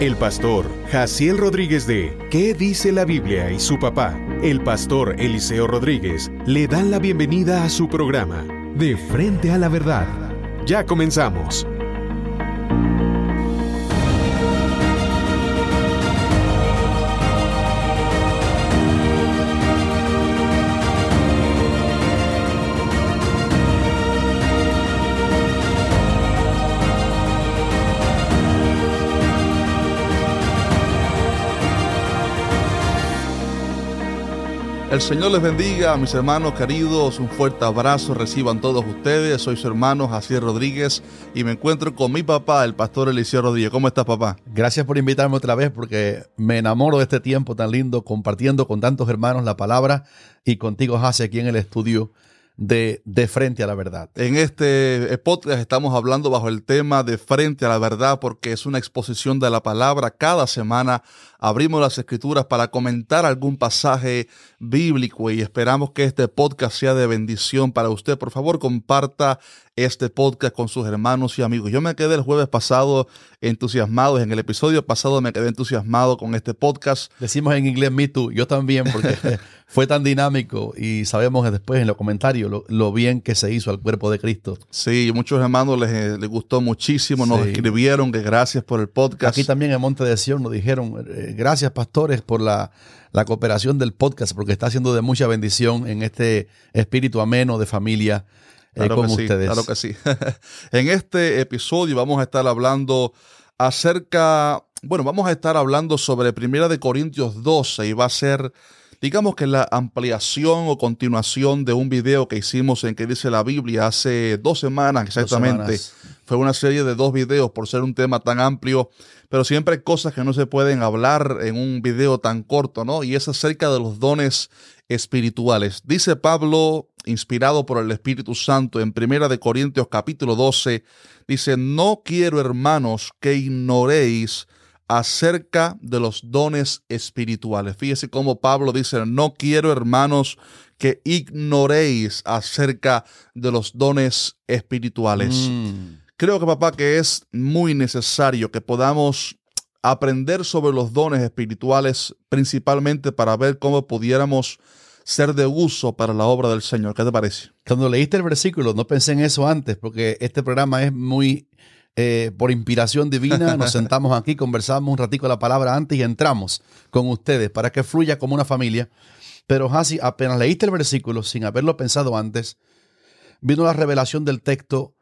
El pastor Jaciel Rodríguez de ¿Qué dice la Biblia? y su papá, el pastor Eliseo Rodríguez, le dan la bienvenida a su programa, De Frente a la Verdad. Ya comenzamos. El Señor les bendiga, mis hermanos queridos. Un fuerte abrazo reciban todos ustedes. Soy su hermano Jacier Rodríguez y me encuentro con mi papá, el pastor Eliseo Rodríguez. ¿Cómo estás, papá? Gracias por invitarme otra vez porque me enamoro de este tiempo tan lindo compartiendo con tantos hermanos la palabra y contigo, Jacier, aquí en el estudio de, frente a la verdad. En este podcast estamos hablando bajo el tema de frente a la verdad porque es una exposición de la palabra. Cada semana abrimos las escrituras para comentar algún pasaje bíblico y esperamos que este podcast sea de bendición para usted. Por favor, comparta este podcast con sus hermanos y amigos. Yo me quedé el jueves pasado entusiasmado, en el episodio pasado me quedé entusiasmado con este podcast. Decimos en inglés Me Too, yo también, porque fue tan dinámico y sabemos después en los comentarios lo, bien que se hizo al cuerpo de Cristo. Sí, muchos hermanos les, eh, les gustó muchísimo, nos escribieron que gracias por el podcast. Aquí también en Monte de Sion nos dijeron, eh, gracias pastores por la, la cooperación del podcast, porque está haciendo de mucha bendición en este espíritu ameno de familia eh, claro que sí, Claro que sí. en este episodio vamos a estar hablando acerca, bueno, vamos a estar hablando sobre Primera de Corintios 12 y va a ser, digamos que la ampliación o continuación de un video que hicimos en que dice la Biblia hace dos semanas exactamente. Fue una serie de dos videos por ser un tema tan amplio, pero siempre hay cosas que no se pueden hablar en un video tan corto, ¿no? Y es acerca de los dones espirituales. Dice Pablo, inspirado por el Espíritu Santo, en Primera de Corintios capítulo 12, dice, no quiero, hermanos, que ignoréis acerca de los dones espirituales. Fíjese cómo Pablo dice, no quiero, hermanos, que ignoréis acerca de los dones espirituales. Mm. Creo que papá que es muy necesario que podamos aprender sobre los dones espirituales, principalmente para ver cómo pudiéramos ser de uso para la obra del Señor. ¿Qué te parece? Cuando leíste el versículo, no pensé en eso antes, porque este programa es muy eh, por inspiración divina. Nos sentamos aquí, conversamos un ratico la palabra antes y entramos con ustedes para que fluya como una familia. Pero así apenas leíste el versículo sin haberlo pensado antes, vino la revelación del texto.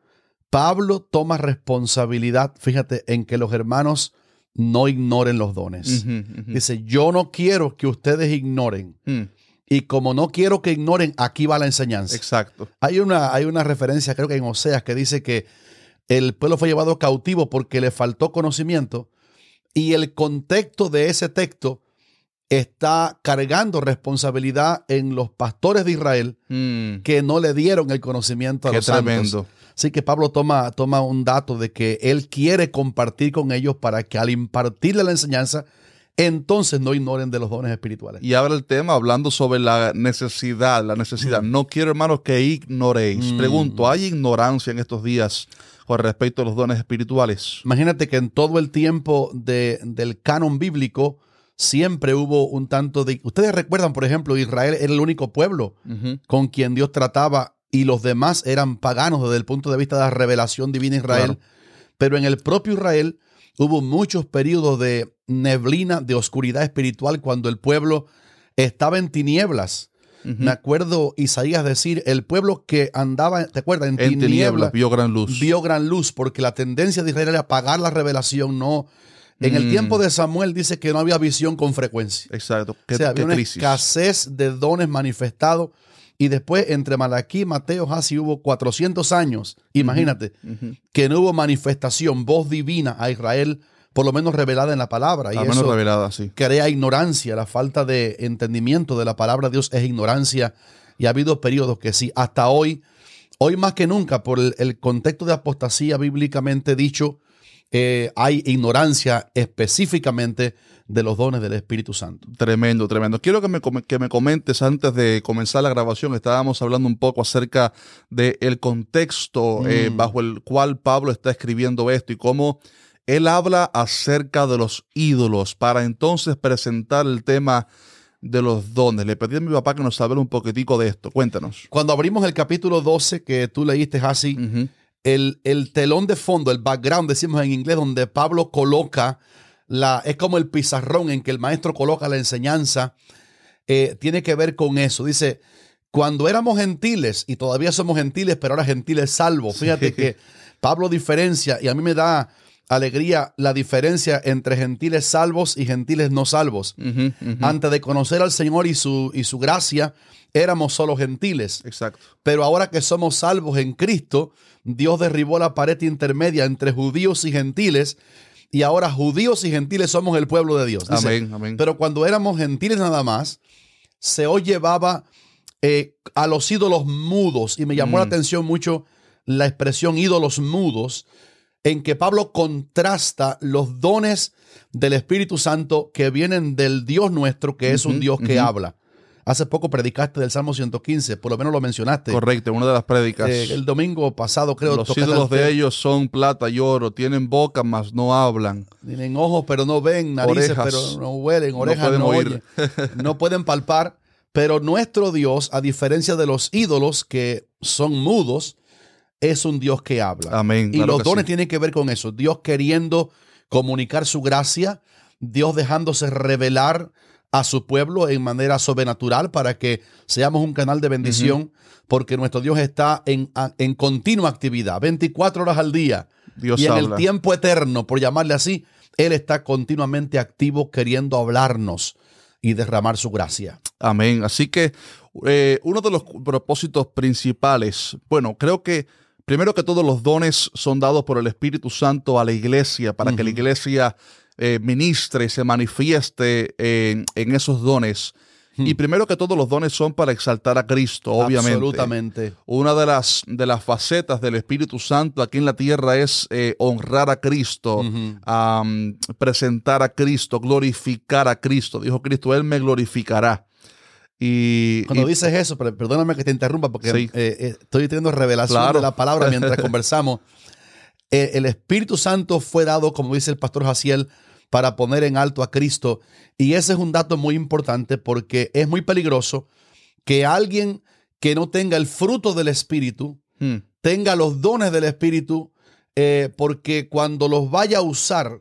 Pablo toma responsabilidad, fíjate, en que los hermanos no ignoren los dones. Dice, yo no quiero que ustedes ignoren. Hmm. Y como no quiero que ignoren, aquí va la enseñanza. Exacto. Hay una, hay una referencia, creo que en Oseas, que dice que el pueblo fue llevado cautivo porque le faltó conocimiento. Y el contexto de ese texto está cargando responsabilidad en los pastores de Israel mm. que no le dieron el conocimiento a los tremendo. Así que Pablo toma, toma un dato de que él quiere compartir con ellos para que al impartirle la enseñanza, entonces no ignoren de los dones espirituales. Y ahora el tema hablando sobre la necesidad, la necesidad. Mm. No quiero, hermanos, que ignoréis. Mm. Pregunto, ¿hay ignorancia en estos días con respecto a los dones espirituales? Imagínate que en todo el tiempo del canon bíblico siempre hubo un tanto de... Ustedes recuerdan, por ejemplo, Israel era el único pueblo con quien Dios trataba y los demás eran paganos desde el punto de vista de la revelación divina de Israel. Pero en el propio Israel hubo muchos periodos de neblina, de oscuridad espiritual, cuando el pueblo estaba en tinieblas. Me acuerdo Isaías decir, el pueblo que andaba, ¿te acuerdas? En, tinieblas, vio gran luz. Vio gran luz, porque la tendencia de Israel era apagar la revelación, no. En el mm. tiempo de Samuel dice que no había visión con frecuencia. Exacto. o sea, había una escasez de dones manifestados. Y después, entre Malaquí y Mateo, así hubo 400 años. Imagínate, que no hubo manifestación, voz divina a Israel por lo menos revelada en la palabra. y menos revelada, sí. Crea ignorancia, la falta de entendimiento de la palabra de Dios es ignorancia. Y ha habido periodos que sí, hasta hoy, hoy más que nunca, por el, contexto de apostasía bíblicamente dicho, eh, hay ignorancia específicamente de los dones del Espíritu Santo. Tremendo, tremendo. Quiero que me, que me comentes antes de comenzar la grabación, estábamos hablando un poco acerca del contexto eh, mm. bajo el cual Pablo está escribiendo esto y cómo él habla acerca de los ídolos para entonces presentar el tema de los dones. Le pedí a mi papá que nos hablara un poquitico de esto. Cuéntanos. Cuando abrimos el capítulo 12 que tú leíste así, el, el, telón de fondo, el background, decimos en inglés, donde Pablo coloca la, es como el pizarrón en que el maestro coloca la enseñanza, eh, tiene que ver con eso. Dice, cuando éramos gentiles, y todavía somos gentiles, pero ahora gentiles salvos. Fíjate que Pablo diferencia, y a mí me da alegría la diferencia entre gentiles salvos y gentiles no salvos. Antes de conocer al Señor y su, y su gracia, éramos solo gentiles. Exacto. Pero ahora que somos salvos en Cristo, Dios derribó la pared intermedia entre judíos y gentiles. Y ahora judíos y gentiles somos el pueblo de Dios. amén, amén. Pero cuando éramos gentiles nada más, se os llevaba eh, a los ídolos mudos. Y me llamó la mm. atención mucho la expresión ídolos mudos, en que Pablo contrasta los dones del Espíritu Santo que vienen del Dios nuestro, que es un Dios que habla. Hace poco predicaste del Salmo 115, por lo menos lo mencionaste. Correcto, una de las prédicas. Eh, el domingo pasado creo. Los ídolos de ellos son plata y oro, tienen boca mas no hablan. Tienen ojos pero no ven, narices pero no huelen, orejas no, oyen, no pueden palpar. Pero nuestro Dios, a diferencia de los ídolos que son mudos, es un Dios que habla. Amén. Y los dones tienen que ver con eso. Dios queriendo comunicar su gracia, Dios dejándose revelar a su pueblo en manera sobrenatural para que seamos un canal de bendición, porque nuestro Dios está en, en, continua actividad, 24 horas al día. Dios y en el tiempo eterno, por llamarle así, Él está continuamente activo queriendo hablarnos y derramar su gracia. Amén. Así que eh, uno de los propósitos principales, bueno, creo que primero que todos los dones son dados por el Espíritu Santo a la iglesia para que la iglesia eh, ministre, se manifieste en, esos dones. Hmm. Y primero que todo, los dones son para exaltar a Cristo, obviamente. Absolutamente. Una de las, de las facetas del Espíritu Santo aquí en la tierra es eh, honrar a Cristo, presentar a Cristo, glorificar a Cristo. Dijo Cristo, Él me glorificará. Y, Cuando dices eso, perdóname que te interrumpa porque eh, estoy teniendo revelación de la palabra mientras conversamos. el Espíritu Santo fue dado, como dice el pastor Jaciel, para poner en alto a Cristo. Y ese es un dato muy importante porque es muy peligroso que alguien que no tenga el fruto del Espíritu, hmm. tenga los dones del Espíritu, eh, porque cuando los vaya a usar,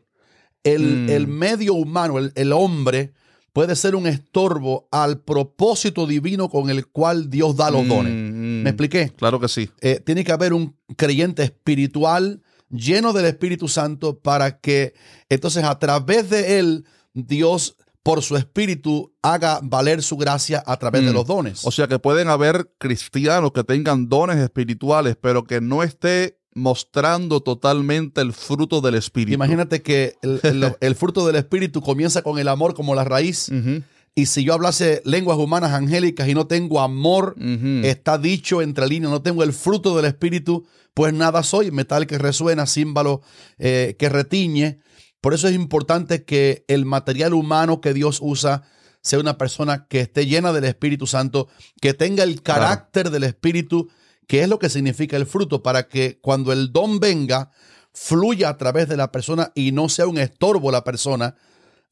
el, hmm. medio humano, el, hombre, puede ser un estorbo al propósito divino con el cual Dios da los dones. Hmm, ¿Me expliqué? Claro que sí. Eh, tiene que haber un creyente espiritual lleno del Espíritu Santo para que entonces a través de él Dios por su espíritu haga valer su gracia a través de mm. los dones. O sea que pueden haber cristianos que tengan dones espirituales, pero que no esté mostrando totalmente el fruto del espíritu. Imagínate que el, fruto del espíritu comienza con el amor como la raíz. Y si yo hablase lenguas humanas angélicas y no tengo amor, está dicho entre líneas, no tengo el fruto del Espíritu, pues nada soy, metal que resuena, címbalo eh, que retiñe. Por eso es importante que el material humano que Dios usa sea una persona que esté llena del Espíritu Santo, que tenga el carácter del Espíritu, que es lo que significa el fruto, para que cuando el don venga, fluya a través de la persona y no sea un estorbo la persona,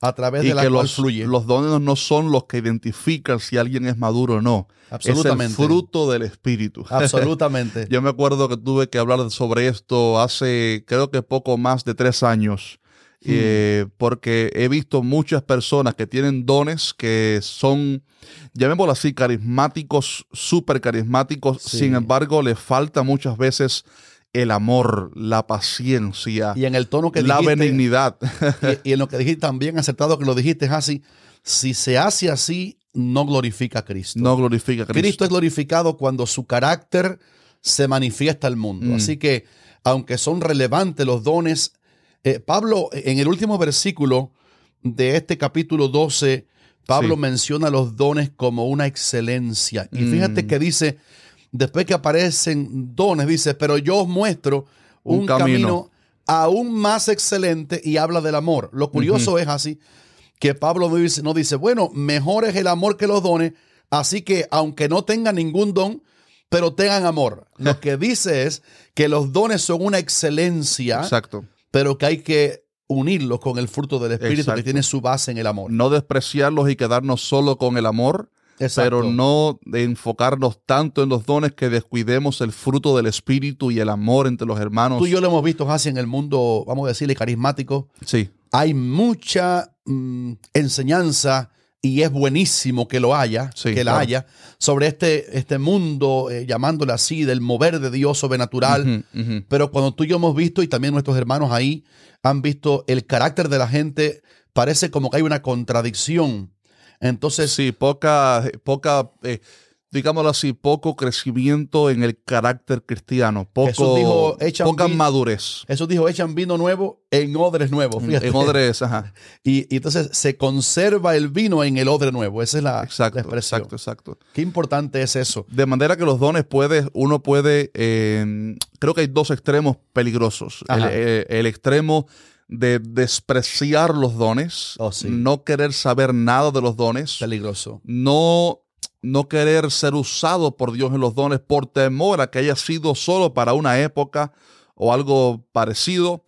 a través de la que los, Los dones no son los que identifican si alguien es maduro o no. Absolutamente. Es el fruto del espíritu. Absolutamente. Yo me acuerdo que tuve que hablar sobre esto hace, creo que poco más de tres años. Eh, porque he visto muchas personas que tienen dones que son, llamémoslo así, carismáticos, súper carismáticos, sin embargo, le falta muchas veces el amor, la paciencia. Y en el tono que la benignidad. Y, en lo que dijiste también aceptado que lo dijiste así. Si se hace así, no glorifica a Cristo. No glorifica a Cristo. Cristo es glorificado cuando su carácter se manifiesta al mundo. Mm. Así que, aunque son relevantes los dones, eh, Pablo, en el último versículo de este capítulo 12, Pablo menciona los dones como una excelencia. Y fíjate mm. que dice, después que aparecen dones, dice, pero yo os muestro un, camino. aún más excelente y habla del amor. Lo curioso es así, que Pablo no dice, no dice, bueno, mejor es el amor que los dones, así que aunque no tengan ningún don, pero tengan amor. Lo que dice es que los dones son una excelencia, Exacto. Pero que hay que unirlos con el fruto del Espíritu que tiene su base en el amor. No despreciarlos y quedarnos solo con el amor, pero no enfocarnos tanto en los dones que descuidemos el fruto del Espíritu y el amor entre los hermanos. Tú y yo lo hemos visto así en el mundo, vamos a decirle, carismático. Sí. Hay mucha mm, enseñanza y es buenísimo que lo haya, que la haya, sobre este, este mundo, eh, llamándole así, del mover de Dios sobrenatural. Pero cuando tú y yo hemos visto, y también nuestros hermanos ahí han visto el carácter de la gente, parece como que hay una contradicción. Entonces. Sí, poca, poca eh, digámoslo así, poco crecimiento en el carácter cristiano, poco, poca madurez. Eso dijo, echan vino nuevo en odres nuevos. En odres, ajá. Y, entonces se conserva el vino en el odre nuevo. Esa es la, exacto, Exacto, exacto. Qué importante es eso. De manera que los dones puede, uno puede, eh, creo que hay dos extremos peligrosos. Eh, el, extremo de despreciar los dones, oh, no querer saber nada de los dones. Peligroso. No no querer ser usado por Dios en los dones por temor a que haya sido solo para una época o algo parecido.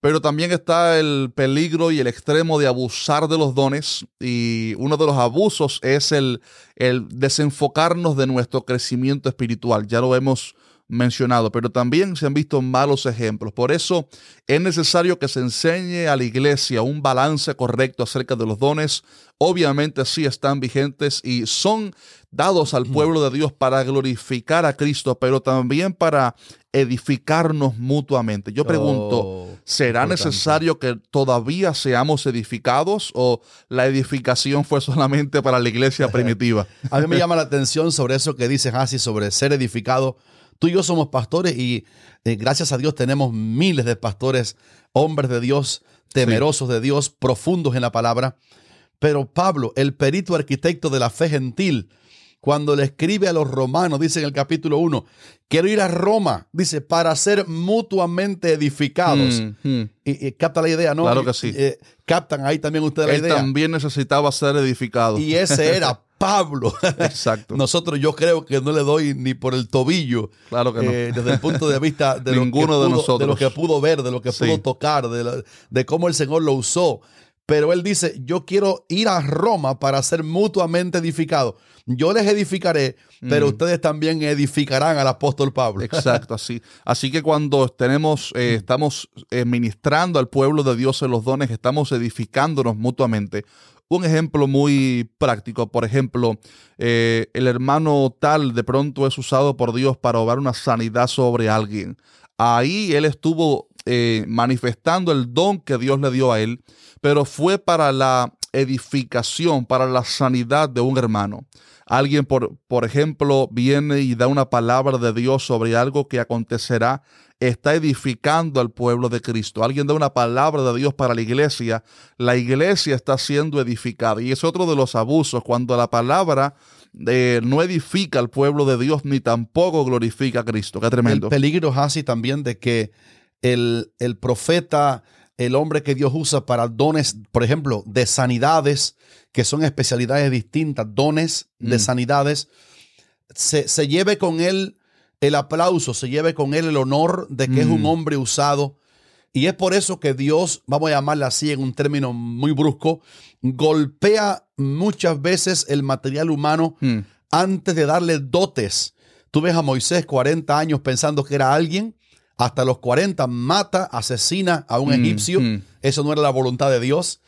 Pero también está el peligro y el extremo de abusar de los dones. Y uno de los abusos es el, el desenfocarnos de nuestro crecimiento espiritual. Ya lo hemos mencionado, pero también se han visto malos ejemplos. Por eso es necesario que se enseñe a la iglesia un balance correcto acerca de los dones. Obviamente sí están vigentes y son dados al pueblo de Dios para glorificar a Cristo, pero también para edificarnos mutuamente. Yo pregunto, oh, ¿será necesario que todavía seamos edificados o la edificación fue solamente para la iglesia primitiva? a mí me llama la atención sobre eso que dice Hasi sobre ser edificado Tú y yo somos pastores y eh, gracias a Dios tenemos miles de pastores, hombres de Dios, temerosos de Dios, profundos en la palabra. Pero Pablo, el perito arquitecto de la fe gentil, cuando le escribe a los romanos, dice en el capítulo 1, quiero ir a Roma, dice, para ser mutuamente edificados. Mm, mm. Y, capta la idea, ¿no? Claro que sí. Eh, captan ahí también ustedes la idea. también necesitaba ser edificado. Y ese era Pablo. Exacto. Nosotros yo creo que no le doy ni por el tobillo. Claro que no. Eh, desde el punto de vista de, Ninguno lo que pudo, de, nosotros. de lo que pudo ver, de lo que pudo tocar, de, de cómo el Señor lo usó. Pero él dice, yo quiero ir a Roma para ser mutuamente edificado. Yo les edificaré, pero mm. ustedes también edificarán al apóstol Pablo. Exacto, así. Así que cuando tenemos, eh, estamos eh, ministrando al pueblo de Dios en los dones, estamos edificándonos mutuamente. Un ejemplo muy práctico, por ejemplo, eh, el hermano tal de pronto es usado por Dios para obrar una sanidad sobre alguien. Ahí él estuvo eh, manifestando el don que Dios le dio a él, pero fue para la edificación, para la sanidad de un hermano. Alguien, por, por ejemplo, viene y da una palabra de Dios sobre algo que acontecerá está edificando al pueblo de Cristo. Alguien da una palabra de Dios para la iglesia, la iglesia está siendo edificada. Y es otro de los abusos, cuando la palabra eh, no edifica al pueblo de Dios ni tampoco glorifica a Cristo. Qué tremendo. El peligro así también de que el, el profeta, el hombre que Dios usa para dones, por ejemplo, de sanidades, que son especialidades distintas, dones de mm. sanidades, se, se lleve con él el aplauso, se lleve con él el honor de que es un mm. hombre usado. Y es por eso que Dios, vamos a llamarle así en un término muy brusco, golpea muchas veces el material humano mm. antes de darle dotes. Tú ves a Moisés 40 años pensando que era alguien, hasta los 40 mata, asesina a un mm, egipcio. Eso no era la voluntad de Dios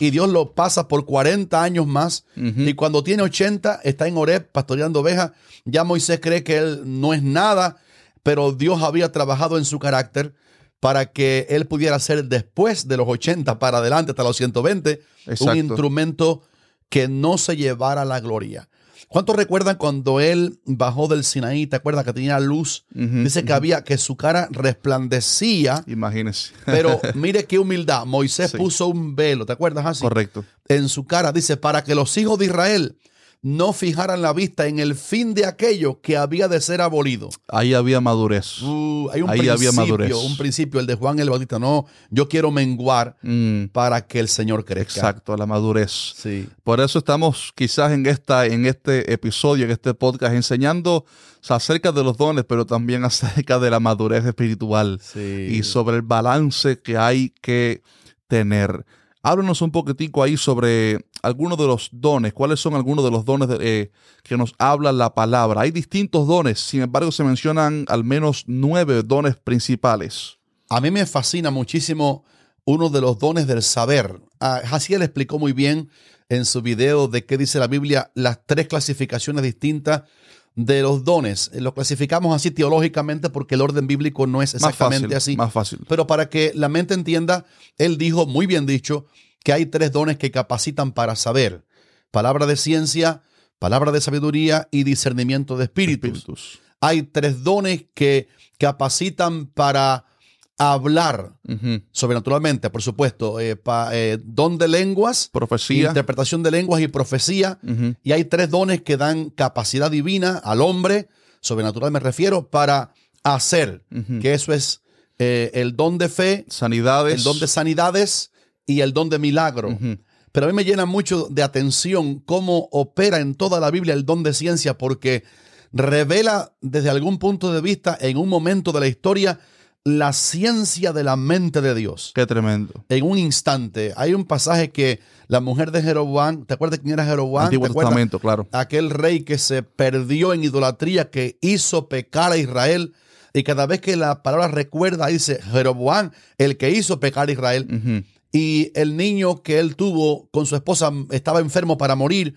y Dios lo pasa por 40 años más. Y cuando tiene 80, está en Oreb pastoreando ovejas. Ya Moisés cree que él no es nada, pero Dios había trabajado en su carácter para que él pudiera ser después de los 80 para adelante hasta los 120 un instrumento que no se llevara la gloria. ¿Cuántos recuerdan cuando él bajó del Sinaí? ¿Te acuerdas que tenía luz? Dice que había, que su cara resplandecía. Imagínese. pero mire qué humildad. Moisés puso un velo, ¿te acuerdas así? Correcto. En su cara, dice, para que los hijos de Israel no fijaran la vista en el fin de aquello que había de ser abolido. Ahí había madurez. Uh, hay un Ahí había madurez. un principio, el de Juan el Bautista. No, yo quiero menguar mm. para que el Señor crezca. Exacto, la madurez. Sí. Por eso estamos quizás en, esta, en este episodio, en este podcast, enseñando acerca de los dones, pero también acerca de la madurez espiritual sí. y sobre el balance que hay que tener. Háblanos un poquitico ahí sobre algunos de los dones. ¿Cuáles son algunos de los dones eh, que nos habla la palabra? Hay distintos dones, sin embargo se mencionan al menos nueve dones principales. A mí me fascina muchísimo uno de los dones del saber. Ah, Jaciel explicó muy bien en su video de qué dice la Biblia las tres clasificaciones distintas de los dones. Lo clasificamos así teológicamente porque el orden bíblico no es exactamente así. Más fácil. Pero para que la mente entienda, él dijo, muy bien dicho, que hay tres dones que capacitan para saber. Palabra de ciencia, palabra de sabiduría y discernimiento de espíritus. Hay tres dones que capacitan para hablar sobrenaturalmente, por supuesto, eh, eh, don de lenguas, profecía, interpretación de lenguas y profecía. Y hay tres dones que dan capacidad divina al hombre, sobrenatural me refiero, para hacer, que eso es eh, el don de fe, sanidades, el don de sanidades y el don de milagro. Pero a mí me llena mucho de atención cómo opera en toda la Biblia el don de ciencia, porque revela desde algún punto de vista en un momento de la historia la ciencia de la mente de Dios. Qué tremendo. En un instante. Hay un pasaje que la mujer de Jeroboam, ¿te acuerdas quién era Jeroboam? Antiguo Testamento, claro. Aquel rey que se perdió en idolatría, que hizo pecar a Israel. Y cada vez que la palabra recuerda, dice Jeroboam, el que hizo pecar a Israel. Y el niño que él tuvo con su esposa estaba enfermo para morir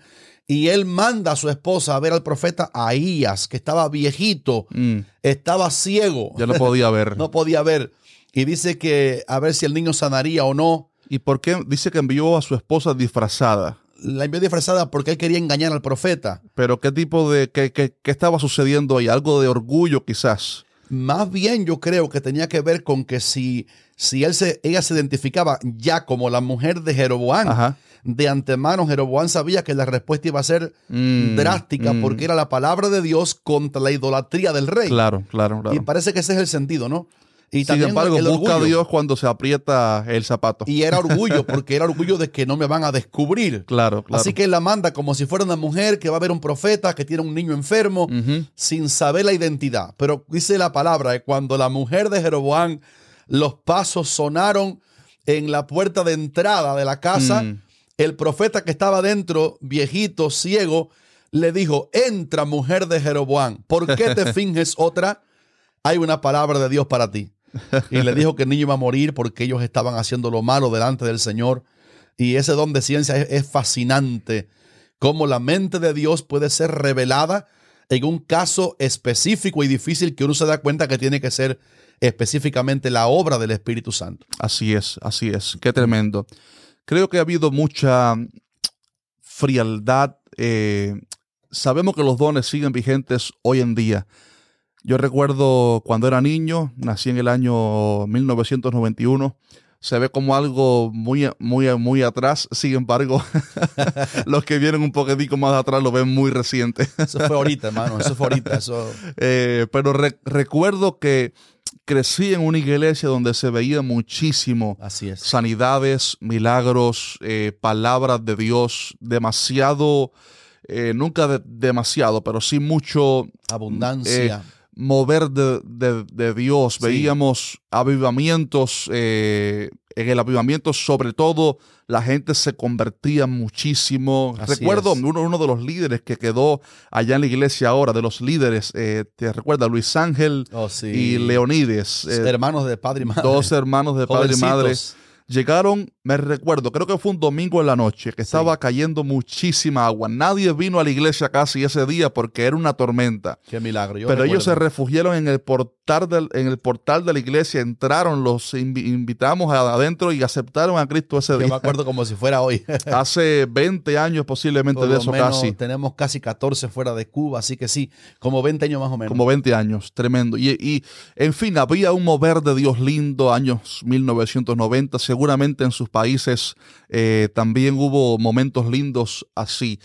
y él manda a su esposa a ver al profeta Ahías, que estaba viejito, mm. estaba ciego. Ya no podía ver. no podía ver. Y dice que a ver si el niño sanaría o no. ¿Y por qué dice que envió a su esposa disfrazada? La envió disfrazada porque él quería engañar al profeta. Pero ¿qué tipo de, qué, qué, qué estaba sucediendo ahí? Algo de orgullo quizás. Más bien yo creo que tenía que ver con que si, si él se, ella se identificaba ya como la mujer de Jeroboam, Ajá de antemano Jeroboam sabía que la respuesta iba a ser mm, drástica mm. porque era la palabra de Dios contra la idolatría del rey. Claro, claro, Y parece que ese es el sentido, ¿no? Y Sin embargo, busca a Dios cuando se aprieta el zapato. Y era orgullo, porque era orgullo de que no me van a descubrir. Claro, claro. Así que él la manda como si fuera una mujer que va a ver un profeta que tiene un niño enfermo, sin saber la identidad. Pero dice la palabra, que cuando la mujer de Jeroboam, los pasos sonaron en la puerta de entrada de la casa, mm el profeta que estaba dentro, viejito, ciego, le dijo, entra mujer de Jeroboam, ¿por qué te finges otra? Hay una palabra de Dios para ti. Y le dijo que el niño iba a morir porque ellos estaban haciendo lo malo delante del Señor. Y ese don de ciencia es, fascinante. Cómo la mente de Dios puede ser revelada en un caso específico y difícil que uno se da cuenta que tiene que ser específicamente la obra del Espíritu Santo. Así es, así es. Qué tremendo. Creo que ha habido mucha frialdad. Eh, sabemos que los dones siguen vigentes hoy en día. Yo recuerdo cuando era niño, nací en el año 1991 se ve como algo muy, muy, muy atrás. Sin embargo, los que vienen un poquitico más atrás lo ven muy reciente. eso fue ahorita, hermano. Eso fue ahorita. Eh, pero recuerdo que crecí en una iglesia donde se veía muchísimo Así es. sanidades, milagros, eh, palabras de Dios, demasiado, eh, nunca demasiado, pero sí mucho. Abundancia mover de, Dios. Veíamos avivamientos, eh, en el avivamiento sobre todo la gente se convertía muchísimo. Recuerdo uno, uno, de los líderes que quedó allá en la iglesia ahora, de los líderes, eh, te recuerda Luis Ángel oh, y Leonides. Eh, hermanos de padre y madre. Dos hermanos de padre y madre. Llegaron, me recuerdo, creo que fue un domingo en la noche, que estaba cayendo muchísima agua. Nadie vino a la iglesia casi ese día porque era una tormenta. Qué milagro. Pero ellos se refugiaron en el portal del, en el portal de la iglesia, entraron, los invitamos adentro y aceptaron a Cristo ese día. Yo me acuerdo como si fuera hoy. Hace 20 años posiblemente de eso casi. Tenemos casi 14 fuera de Cuba, así que sí, como 20 años más o menos. Como 20 años, tremendo. Y, y en fin, había un mover de Dios lindo, años 1990, seguramente en sus países eh, también hubo momentos lindos así.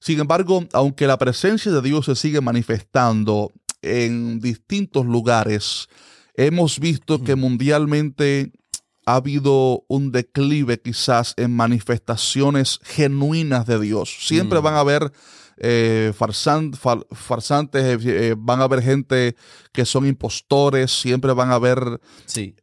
Sin embargo, aunque la presencia de Dios se sigue manifestando en distintos lugares, hemos visto que mundialmente ha habido un declive quizás en manifestaciones genuinas de Dios. Siempre mm. van a haber eh, farsantes, eh, eh, van a haber gente que son impostores, siempre van a haber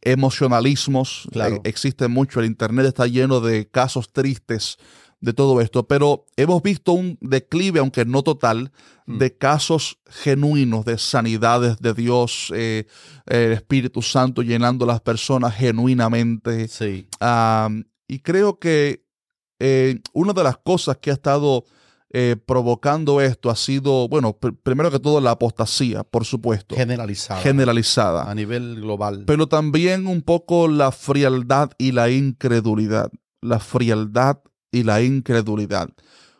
emocionalismos. existe mucho, el Internet está lleno de casos tristes de todo esto, pero hemos visto un declive, aunque no total, mm. de casos genuinos de sanidades de Dios, el Espíritu Santo llenando a las personas genuinamente. Sí. y creo que una de las cosas que ha estado eh, provocando esto ha sido, bueno, primero que todo la apostasía, por supuesto. Generalizada. Generalizada. A nivel global. Pero también un poco la frialdad y la incredulidad. La frialdad y la incredulidad.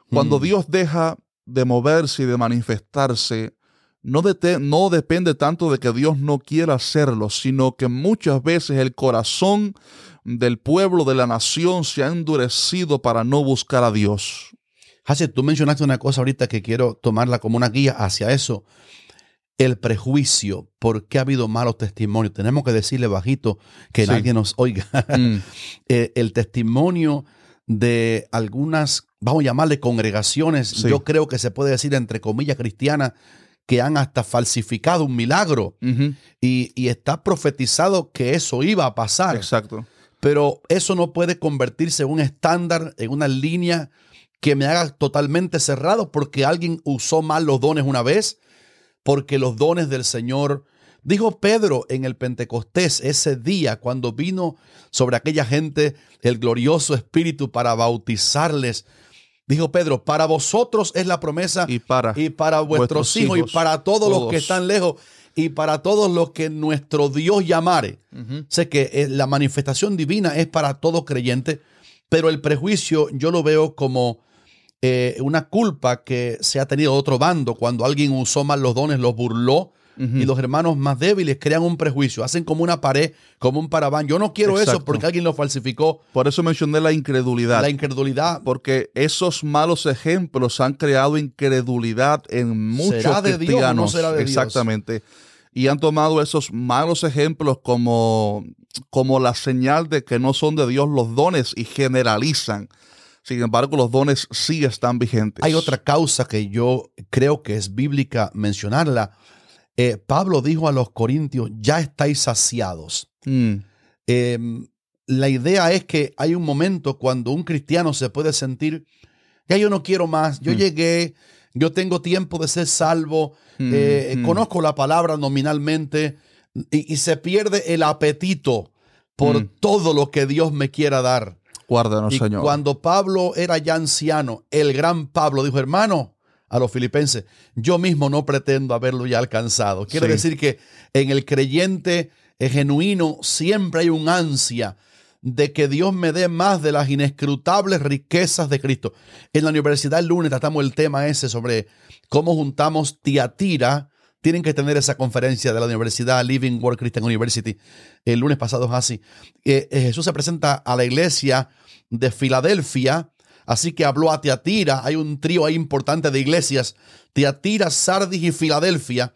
Cuando mm. Dios deja de moverse y de manifestarse, no, no, depende tanto de que Dios no quiera hacerlo, sino que muchas veces el corazón del pueblo, de la nación, se ha endurecido para no buscar a Dios. Hace, tú mencionaste una cosa ahorita que quiero tomarla como una guía hacia eso. El prejuicio, ¿por qué ha habido malos testimonios? Tenemos que decirle bajito que nadie nos oiga. Mm. Eh, el testimonio de algunas, vamos a llamarle congregaciones, yo creo que se puede decir entre comillas cristianas, que han hasta falsificado un milagro y, y, está profetizado que eso iba a pasar. Exacto. Pero eso no puede convertirse en un estándar, en una línea que me haga totalmente cerrado porque alguien usó mal los dones una vez, porque los dones del Señor, dijo Pedro en el Pentecostés ese día cuando vino sobre aquella gente el glorioso Espíritu para bautizarles. Dijo Pedro, para vosotros es la promesa y para, y para vuestros, hijos, y para todos, los que están lejos y para todos los que nuestro Dios llamare. Sé que eh, la manifestación divina es para todo creyente, pero el prejuicio yo lo veo como eh, una culpa que se ha tenido otro bando cuando alguien usó mal los dones, los burló. Y los hermanos más débiles crean un prejuicio, hacen como una pared, como un paraván. Yo no quiero eso porque alguien lo falsificó. Por eso mencioné la incredulidad. La incredulidad. Porque esos malos ejemplos han creado incredulidad en muchos ¿Será de cristianos. Dios de Exactamente. Y han tomado esos malos ejemplos como, como la señal de que no son de Dios los dones y generalizan. Sin embargo, los dones sí están vigentes. Hay otra causa que yo creo que es bíblica mencionarla. Eh, Pablo dijo a los corintios, ya estáis saciados. Mm. Em, la idea es que hay un momento cuando un cristiano se puede sentir, ya yo no quiero más, yo mm. llegué, yo tengo tiempo de ser salvo, mm, eh, conozco la palabra nominalmente y, se pierde el apetito por todo lo que Dios me quiera dar. Guárdanos, y Señor. Cuando Pablo era ya anciano, el gran Pablo dijo, hermano, a los filipenses, yo mismo no pretendo haberlo ya alcanzado. Quiere decir que en el creyente genuino siempre hay un ansia de que Dios me dé más de las inescrutables riquezas de Cristo. En la universidad el lunes tratamos el tema ese sobre cómo juntamos Tiatira. Tienen que tener esa conferencia de la universidad Living World Christian University. El lunes pasado es así. Eh, eh, Jesús se presenta a la iglesia de Filadelfia. Así que habló a Teatira. Hay un trío ahí importante de iglesias. Teatira, Sardis y Filadelfia.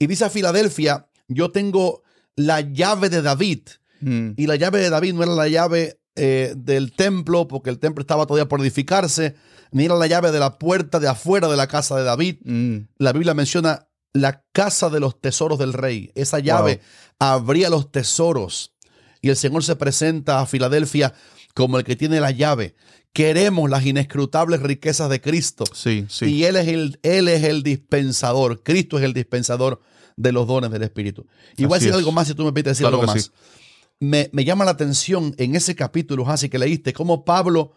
Y dice a Filadelfia, yo tengo la llave de David. Mm. Y la llave de David no era la llave eh, del templo, porque el templo estaba todavía por edificarse, ni era la llave de la puerta de afuera de la casa de David. Mm. La Biblia menciona la casa de los tesoros del rey. Esa llave abría los tesoros. Y el Señor se presenta a Filadelfia como el que tiene la llave. Queremos las inescrutables riquezas de Cristo. Sí, sí. Y Él es el, él es el dispensador. Cristo es el dispensador de los dones del Espíritu. Igual si algo más, si tú me pides decir algo más. Me, llama la atención en ese capítulo, así que leíste, cómo Pablo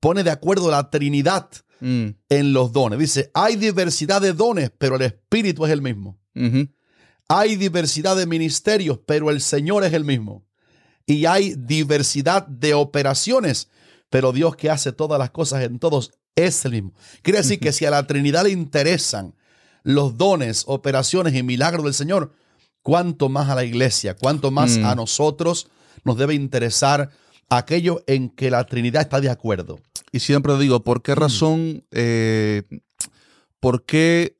pone de acuerdo la Trinidad mm. en los dones. Dice, hay diversidad de dones, pero el Espíritu es el mismo. Hay diversidad de ministerios, pero el Señor es el mismo y hay diversidad de operaciones, pero Dios que hace todas las cosas en todos es el mismo. Quiere decir que si a la Trinidad le interesan los dones, operaciones y milagros del Señor, cuánto más a la iglesia, cuánto más a mm. nosotros nos debe interesar aquello en que la Trinidad está de acuerdo. Y siempre digo, ¿por qué mm. razón, eh, por qué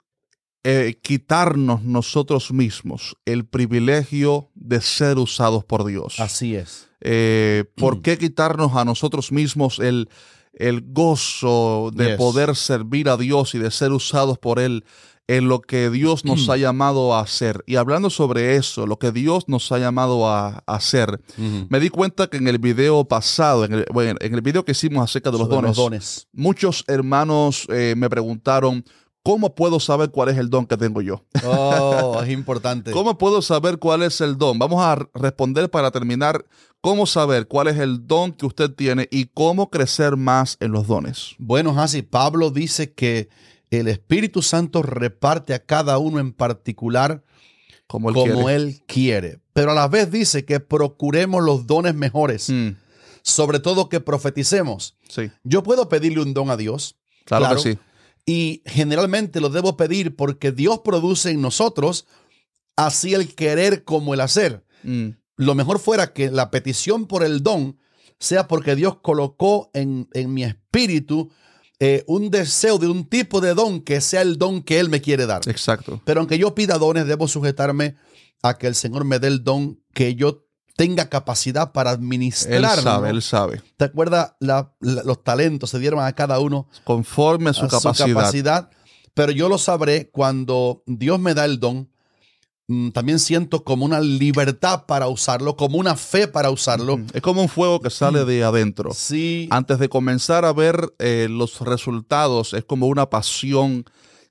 eh, quitarnos nosotros mismos el privilegio de ser usados por Dios. Así es. Eh, ¿Por qué quitarnos a nosotros mismos el, el gozo de poder servir a Dios y de ser usados por Él en lo que Dios nos ha llamado a hacer. Y hablando sobre eso, lo que Dios nos ha llamado a, hacer, me di cuenta que en el video pasado, en el, bueno, en el video que hicimos acerca de los, dones, muchos hermanos eh, me preguntaron, ¿Cómo puedo saber cuál es el don que tengo yo? Oh, es importante. ¿Cómo puedo saber cuál es el don? Vamos a responder para terminar. ¿Cómo saber cuál es el don que usted tiene y cómo crecer más en los dones? Bueno, así Pablo dice que el Espíritu Santo reparte a cada uno en particular como él, quiere. Pero a la vez dice que procuremos los dones mejores, mm. sobre todo que profeticemos. Sí. Yo puedo pedirle un don a Dios. Claro, que sí. Y generalmente lo debo pedir porque Dios produce en nosotros así el querer como el hacer. Mm. Lo mejor fuera que la petición por el don sea porque Dios colocó en, en mi espíritu eh, un deseo de un tipo de don que sea el don que Él me quiere dar. Exacto. Pero aunque yo pida dones, debo sujetarme a que el Señor me dé el don que yo tenga capacidad para administrar. Él sabe, Él sabe. ¿Te acuerdas? los talentos se dieron a cada uno conforme a su capacidad. Pero yo lo sabré cuando Dios me da el don también siento como una libertad para usarlo, como una fe para usarlo. Es como un fuego que sale de adentro. Sí. Antes de comenzar a ver eh, los resultados, es como una pasión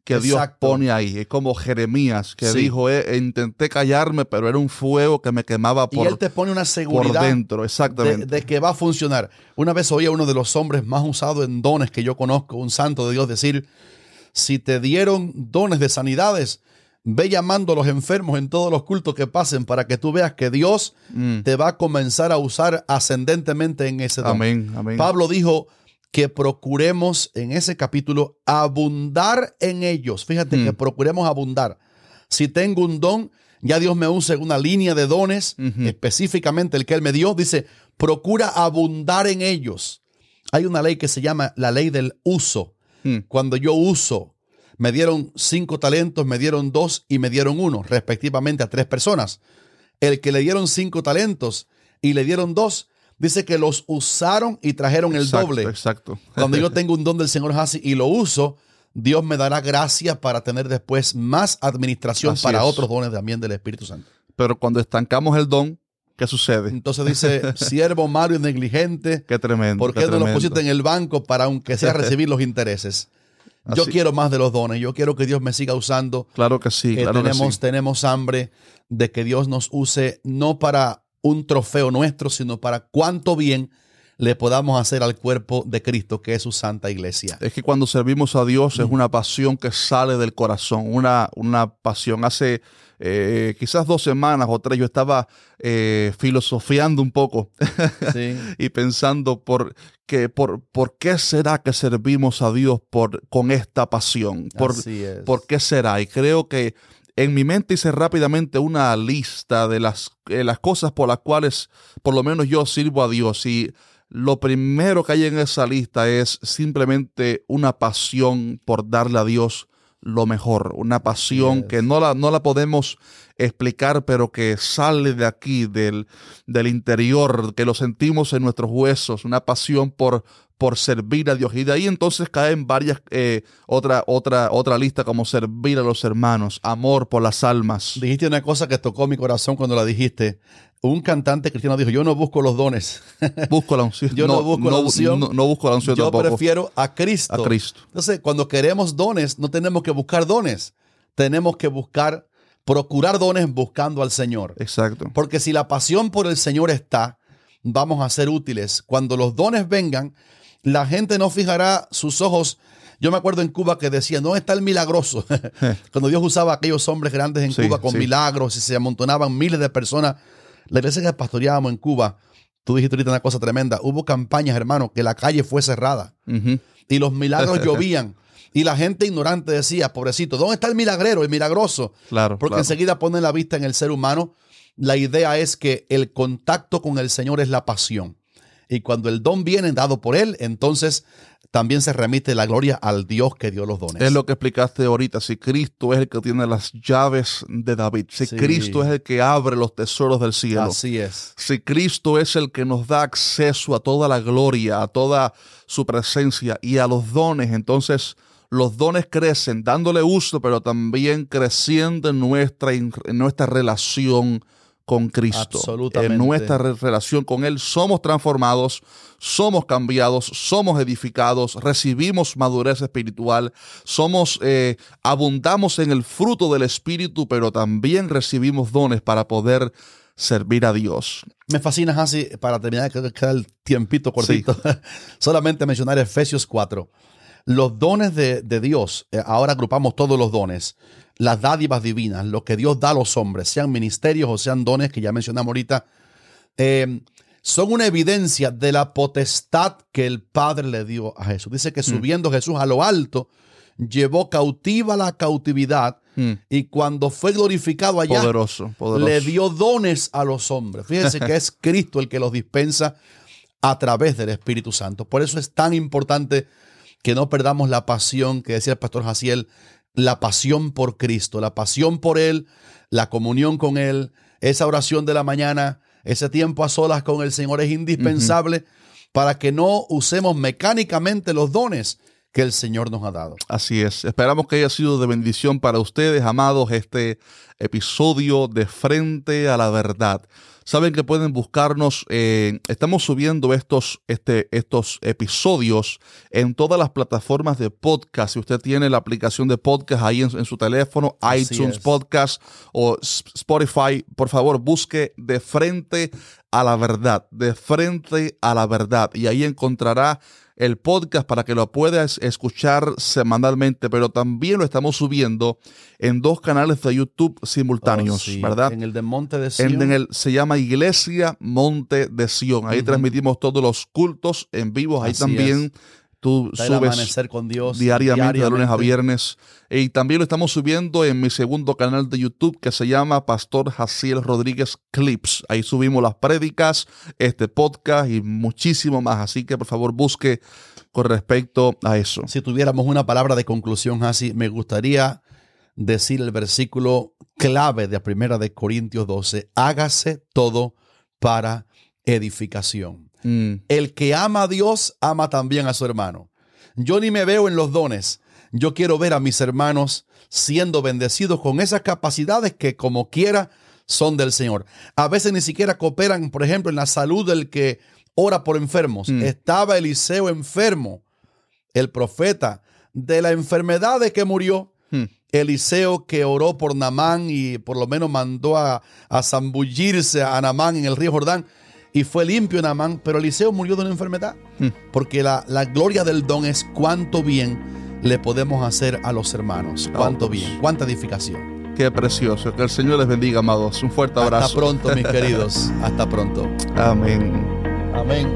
que Dios pone ahí. Es como Jeremías que dijo, eh, intenté callarme, pero era un fuego que me quemaba por, y él te pone una seguridad dentro, exactamente. De, de, que va a funcionar. Una vez oí a uno de los hombres más usados en dones que yo conozco, un santo de Dios, decir, si te dieron dones de sanidades, Ve llamando a los enfermos en todos los cultos que pasen para que tú veas que Dios mm. te va a comenzar a usar ascendentemente en ese don. Amén, amén. Pablo dijo que procuremos en ese capítulo abundar en ellos. Fíjate que mm. procuremos abundar. Si tengo un don, ya Dios me usa en una línea de dones, específicamente el que Él me dio, dice, procura abundar en ellos. Hay una ley que se llama la ley del uso. Mm. Cuando yo uso, me dieron cinco talentos, me dieron dos y me dieron uno, respectivamente a tres personas. El que le dieron cinco talentos y le dieron dos, dice que los usaron y trajeron el doble. Exacto. Cuando yo tengo un don del Señor así y lo uso, Dios me dará gracia para tener después más administración para otros dones también del Espíritu Santo. Pero cuando estancamos el don, ¿qué sucede? Entonces dice, siervo malo y negligente. Qué tremendo. ¿Por qué, no lo pusiste en el banco para, aunque sea recibir los intereses? Yo quiero más de los dones, yo quiero que Dios me siga usando. Claro que sí, claro tenemos, que sí. tenemos hambre de que Dios nos use no para un trofeo nuestro, sino para cuánto bien le podamos hacer al cuerpo de Cristo, que es su santa iglesia. Es que cuando servimos a Dios es una pasión que sale del corazón, una, una pasión. Hace eh, quizás dos semanas o tres yo estaba eh, filosofiando un poco y pensando por, que, por, por qué será que servimos a Dios por, con esta pasión, por, por qué será. Y creo que en mi mente hice rápidamente una lista de las, eh, las cosas por las cuales por lo menos yo sirvo a Dios. Y lo primero que hay en esa lista es simplemente una pasión por darle a Dios lo mejor, una pasión que no la, no la podemos explicar, pero que sale de aquí, del, del interior, que lo sentimos en nuestros huesos, una pasión por, por servir a Dios. Y de ahí entonces caen varias, eh, otra, otra, otra lista como servir a los hermanos, amor por las almas. Dijiste una cosa que tocó mi corazón cuando la dijiste. Un cantante cristiano dijo, yo no busco los dones. Busco la unción. yo no, busco la unción. No, busco la unción Yo prefiero a Cristo. A Cristo. Entonces, cuando queremos dones, no tenemos que buscar dones. Tenemos que buscar, procurar dones buscando al Señor. Exacto. Porque si la pasión por el Señor está, vamos a ser útiles. Cuando los dones vengan, la gente no fijará sus ojos. Yo me acuerdo en Cuba que decía, no está el milagroso. Cuando Dios usaba a aquellos hombres grandes en Cuba con milagros y se amontonaban miles de personas. La iglesia que pastoreábamos en Cuba, tú dijiste ahorita una cosa tremenda, hubo campañas, hermano, que la calle fue cerrada y los milagros llovían. Y la gente ignorante decía, pobrecito, ¿dónde está el milagrero, el milagroso? Claro. Porque enseguida ponen la vista en el ser humano. La idea es que el contacto con el Señor es la pasión. Y cuando el don viene dado por Él, entonces también se remite la gloria al Dios que dio los dones. Es lo que explicaste ahorita. Si Cristo es el que tiene las llaves de David, si Cristo es el que abre los tesoros del cielo, así es. Si Cristo es el que nos da acceso a toda la gloria, a toda su presencia y a los dones, entonces los dones crecen dándole uso, pero también creciendo en nuestra, en nuestra relación con Cristo. En nuestra relación con Él somos transformados, somos cambiados, somos edificados, recibimos madurez espiritual, somos, eh, abundamos en el fruto del Espíritu, pero también recibimos dones para poder servir a Dios. Me fascina, así para terminar, que queda el tiempito cortito, solamente mencionar Efesios 4. Los dones de, de Dios, eh, ahora agrupamos todos los dones las dádivas divinas, lo que Dios da a los hombres, sean ministerios o sean dones que ya mencionamos ahorita, eh, son una evidencia de la potestad que el Padre le dio a Jesús. Dice que mm. subiendo Jesús a lo alto, llevó cautiva la cautividad mm. y cuando fue glorificado allá, le dio dones a los hombres. Fíjense que es Cristo el que los dispensa a través del Espíritu Santo. Por eso es tan importante que no perdamos la pasión que decía el pastor Jaciel la pasión por Cristo, la pasión por Él, la comunión con Él, esa oración de la mañana, ese tiempo a solas con el Señor es indispensable para que no usemos mecánicamente los dones que el Señor nos ha dado. Así es. Esperamos que haya sido de bendición para ustedes, amados, este episodio de Frente a la Verdad. Saben que pueden buscarnos, eh, estamos subiendo estos, este, estos episodios en todas las plataformas de podcast. Si usted tiene la aplicación de podcast ahí en, su teléfono, iTunes Podcast o Spotify, por favor busque de frente a la verdad, de frente a la verdad. Y ahí encontrará el podcast para que lo puedas escuchar semanalmente, pero también lo estamos subiendo en dos canales de YouTube simultáneos, oh, ¿verdad? En el de Monte de Sion. En, el, se llama Iglesia Monte de Sion. Ahí transmitimos todos los cultos en vivo. Ahí también Tú subes con Dios diariamente, de lunes a viernes. Y también lo estamos subiendo en mi segundo canal de YouTube que se llama Pastor Jaciel Rodríguez Clips. Ahí subimos las prédicas, este podcast y muchísimo más. Así que por favor busque con respecto a eso. Si tuviéramos una palabra de conclusión, así, me gustaría decir el versículo clave de Primera de Corintios 12. Hágase todo para edificación. Mm. El que ama a Dios ama también a su hermano. Yo ni me veo en los dones. Yo quiero ver a mis hermanos siendo bendecidos con esas capacidades que como quiera son del Señor. A veces ni siquiera cooperan, por ejemplo, en la salud del que ora por enfermos. Mm. Estaba Eliseo enfermo, el profeta, de la enfermedad de que murió. Mm. Eliseo que oró por Namán y por lo menos mandó a, a zambullirse a Namán en el río Jordán y fue limpio Namán, pero Eliseo murió de una enfermedad. Hmm. Porque la, la, gloria del don es cuánto bien le podemos hacer a los hermanos. Cuánto bien, cuánta edificación. Qué precioso. Que el Señor les bendiga, amados. Un fuerte abrazo. Hasta pronto, mis queridos. Hasta pronto. Amén. Amén.